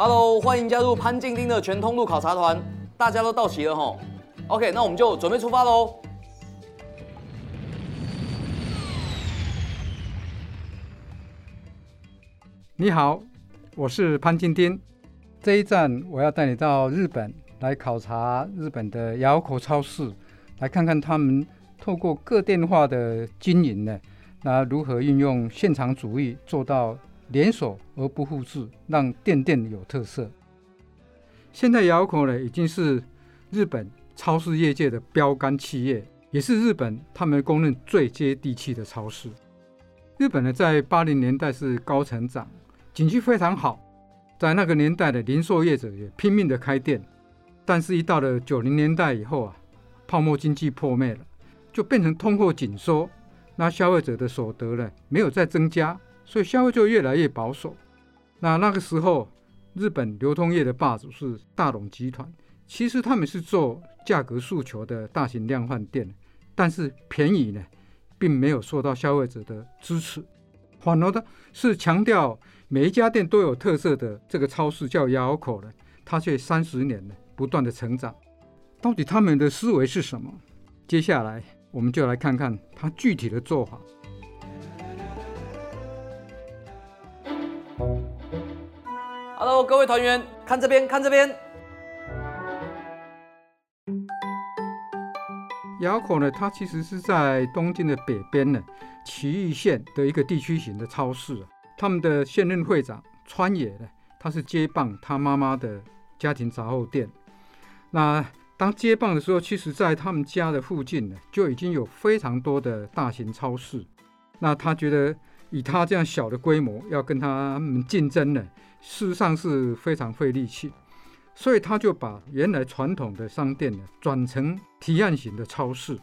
Hello，欢迎加入潘静丁的全通路考察团。大家都到齐了吼，OK，那我们就准备出发喽。你好，我是潘静丁。这一站我要带你到日本来考察日本的窑口超市，来看看他们透过各店化的经营呢，那如何运用现场主义做到。连锁而不复制，让店店有特色。现在窑口呢，已经是日本超市业界的标杆企业，也是日本他们公认最接地气的超市。日本呢，在八零年代是高成长，景气非常好，在那个年代的零售业者也拼命的开店。但是，一到了九零年代以后啊，泡沫经济破灭了，就变成通货紧缩，那消费者的所得呢，没有再增加。所以消费就越来越保守。那那个时候，日本流通业的霸主是大董集团。其实他们是做价格诉求的大型量贩店，但是便宜呢，并没有受到消费者的支持。反而的是强调每一家店都有特色的这个超市叫窑口呢，它却三十年呢不断的成长。到底他们的思维是什么？接下来我们就来看看它具体的做法。Hello，各位团员，看这边，看这边。窑口呢，它其实是在东京的北边呢，埼玉县的一个地区型的超市。他们的现任会长川野呢，他是接棒他妈妈的家庭杂货店。那当接棒的时候，其实在他们家的附近呢，就已经有非常多的大型超市。那他觉得。以他这样小的规模，要跟他们竞争呢，事实上是非常费力气，所以他就把原来传统的商店呢，转成提案型的超市。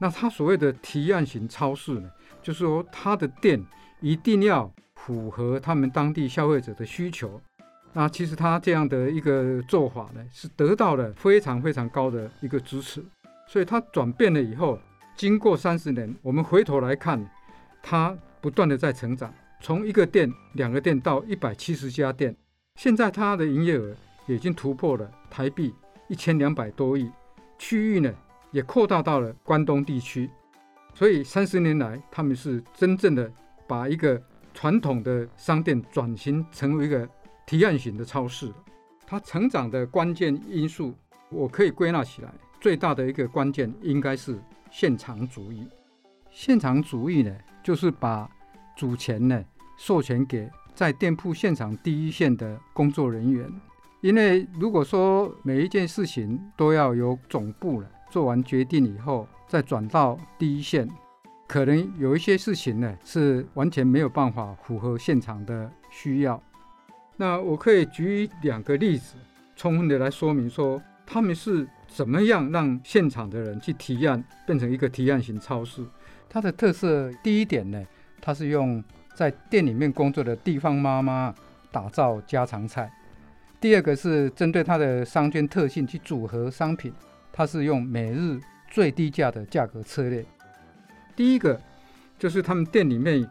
那他所谓的提案型超市呢，就是说他的店一定要符合他们当地消费者的需求。那其实他这样的一个做法呢，是得到了非常非常高的一个支持。所以他转变了以后，经过三十年，我们回头来看他。不断的在成长，从一个店、两个店到一百七十家店，现在它的营业额已经突破了台币一千两百多亿，区域呢也扩大到了关东地区。所以三十年来，他们是真正的把一个传统的商店转型成为一个提案型的超市。它成长的关键因素，我可以归纳起来，最大的一个关键应该是现场主义。现场主义呢？就是把主权呢授权给在店铺现场第一线的工作人员，因为如果说每一件事情都要由总部了做完决定以后再转到第一线，可能有一些事情呢是完全没有办法符合现场的需要。那我可以举两个例子，充分的来说明说他们是怎么样让现场的人去提案变成一个提案型超市。它的特色第一点呢，它是用在店里面工作的地方妈妈打造家常菜。第二个是针对它的商圈特性去组合商品，它是用每日最低价的价格策略。第一个就是他们店里面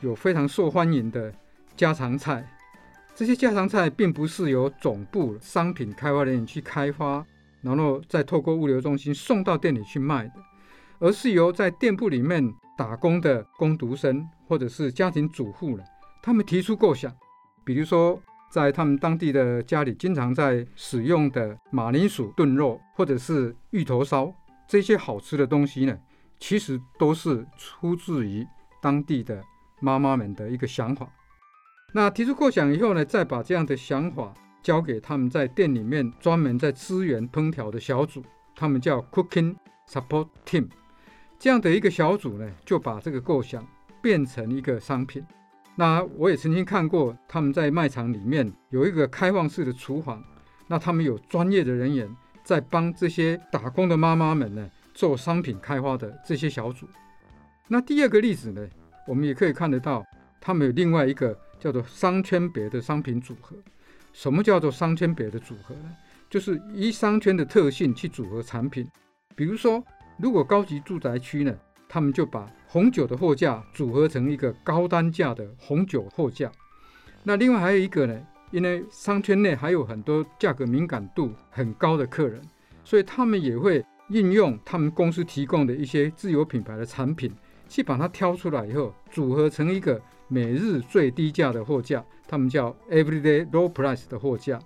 有非常受欢迎的家常菜，这些家常菜并不是由总部商品开发人员去开发，然后再透过物流中心送到店里去卖的。而是由在店铺里面打工的工读生或者是家庭主妇呢，他们提出构想，比如说在他们当地的家里经常在使用的马铃薯炖肉，或者是芋头烧这些好吃的东西呢，其实都是出自于当地的妈妈们的一个想法。那提出构想以后呢，再把这样的想法交给他们在店里面专门在支援烹调的小组，他们叫 Cooking Support Team。这样的一个小组呢，就把这个构想变成一个商品。那我也曾经看过，他们在卖场里面有一个开放式的厨房，那他们有专业的人员在帮这些打工的妈妈们呢做商品开发的这些小组。那第二个例子呢，我们也可以看得到，他们有另外一个叫做商圈别的商品组合。什么叫做商圈别的组合呢？就是依商圈的特性去组合产品，比如说。如果高级住宅区呢，他们就把红酒的货架组合成一个高单价的红酒货架。那另外还有一个呢，因为商圈内还有很多价格敏感度很高的客人，所以他们也会运用他们公司提供的一些自有品牌的产品，去把它挑出来以后，组合成一个每日最低价的货架，他们叫 Everyday Low Price 的货架。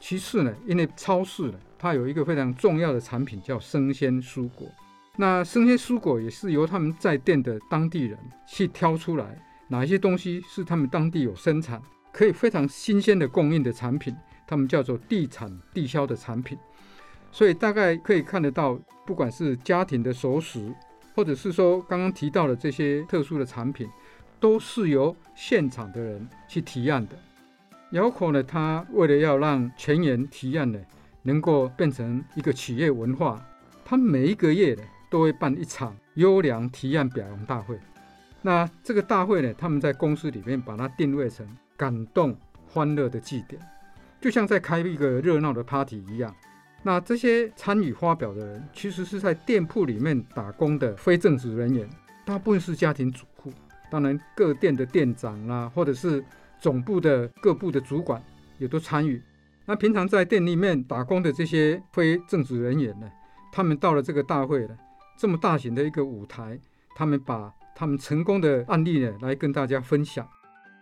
其次呢，因为超市呢，它有一个非常重要的产品叫生鲜蔬果，那生鲜蔬果也是由他们在店的当地人去挑出来，哪一些东西是他们当地有生产。可以非常新鲜的供应的产品，他们叫做地产地销的产品，所以大概可以看得到，不管是家庭的熟食，或者是说刚刚提到的这些特殊的产品，都是由现场的人去提案的。窑口呢，他为了要让全员提案呢，能够变成一个企业文化，他每一个月呢都会办一场优良提案表扬大会。那这个大会呢，他们在公司里面把它定位成。感动、欢乐的祭典，就像在开一个热闹的 party 一样。那这些参与发表的人，其实是在店铺里面打工的非正职人员，大部分是家庭主妇。当然，各店的店长啊，或者是总部的各部的主管也都参与。那平常在店里面打工的这些非正职人员呢，他们到了这个大会呢，这么大型的一个舞台，他们把他们成功的案例呢，来跟大家分享。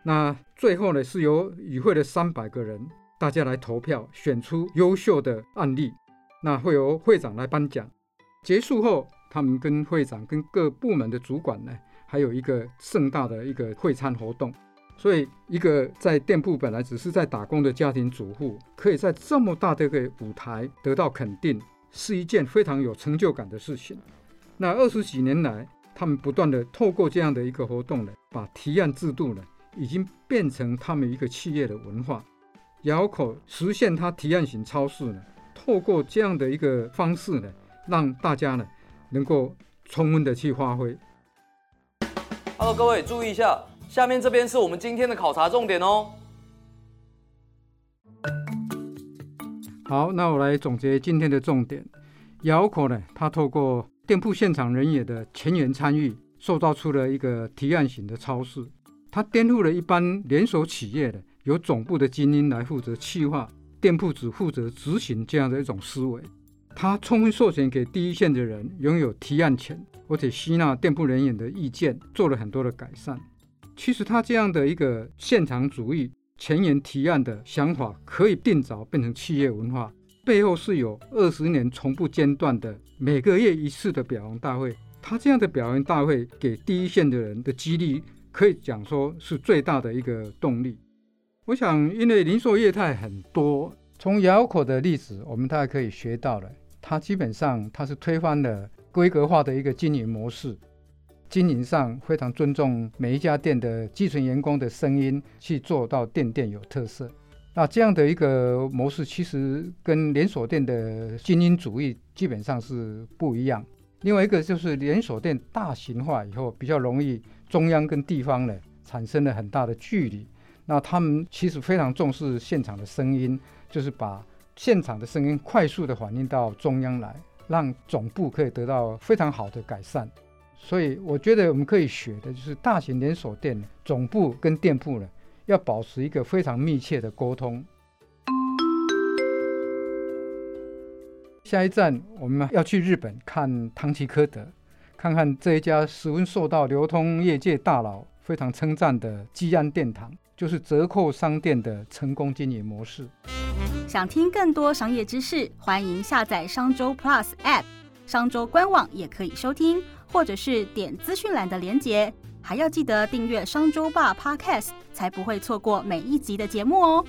那最后呢，是由与会的三百个人，大家来投票选出优秀的案例，那会由会长来颁奖。结束后，他们跟会长、跟各部门的主管呢，还有一个盛大的一个会餐活动。所以，一个在店铺本来只是在打工的家庭主妇，可以在这么大的一个舞台得到肯定，是一件非常有成就感的事情。那二十几年来，他们不断的透过这样的一个活动呢，把提案制度呢。已经变成他们一个企业的文化，窑口实现它提案型超市呢，透过这样的一个方式呢，让大家呢能够充分的去发挥。Hello，各位注意一下，下面这边是我们今天的考察重点哦。好，那我来总结今天的重点。窑口呢，它透过店铺现场人员的全员参与，塑造出了一个提案型的超市。它颠覆了一般连锁企业的由总部的精英来负责企划，店铺只负责执行这样的一种思维。它充分授权给第一线的人拥有提案权，而且吸纳店铺人员的意见，做了很多的改善。其实它这样的一个现场主义、前沿提案的想法，可以定早变成企业文化，背后是有二十年从不间断的每个月一次的表扬大会。他这样的表扬大会给第一线的人的激励。可以讲说是最大的一个动力。我想，因为零售业态很多，从窑口的例子，我们大概可以学到了，它基本上它是推翻了规格化的一个经营模式，经营上非常尊重每一家店的基层员工的声音，去做到店店有特色。那这样的一个模式，其实跟连锁店的精英主义基本上是不一样。另外一个就是连锁店大型化以后，比较容易。中央跟地方呢产生了很大的距离，那他们其实非常重视现场的声音，就是把现场的声音快速的反映到中央来，让总部可以得到非常好的改善。所以我觉得我们可以学的就是大型连锁店总部跟店铺呢要保持一个非常密切的沟通。下一站我们要去日本看唐吉诃德。看看这一家十分受到流通业界大佬非常称赞的基安殿堂，就是折扣商店的成功经营模式。想听更多商业知识，欢迎下载商周 Plus App，商周官网也可以收听，或者是点资讯栏的连结。还要记得订阅商周霸 Podcast，才不会错过每一集的节目哦。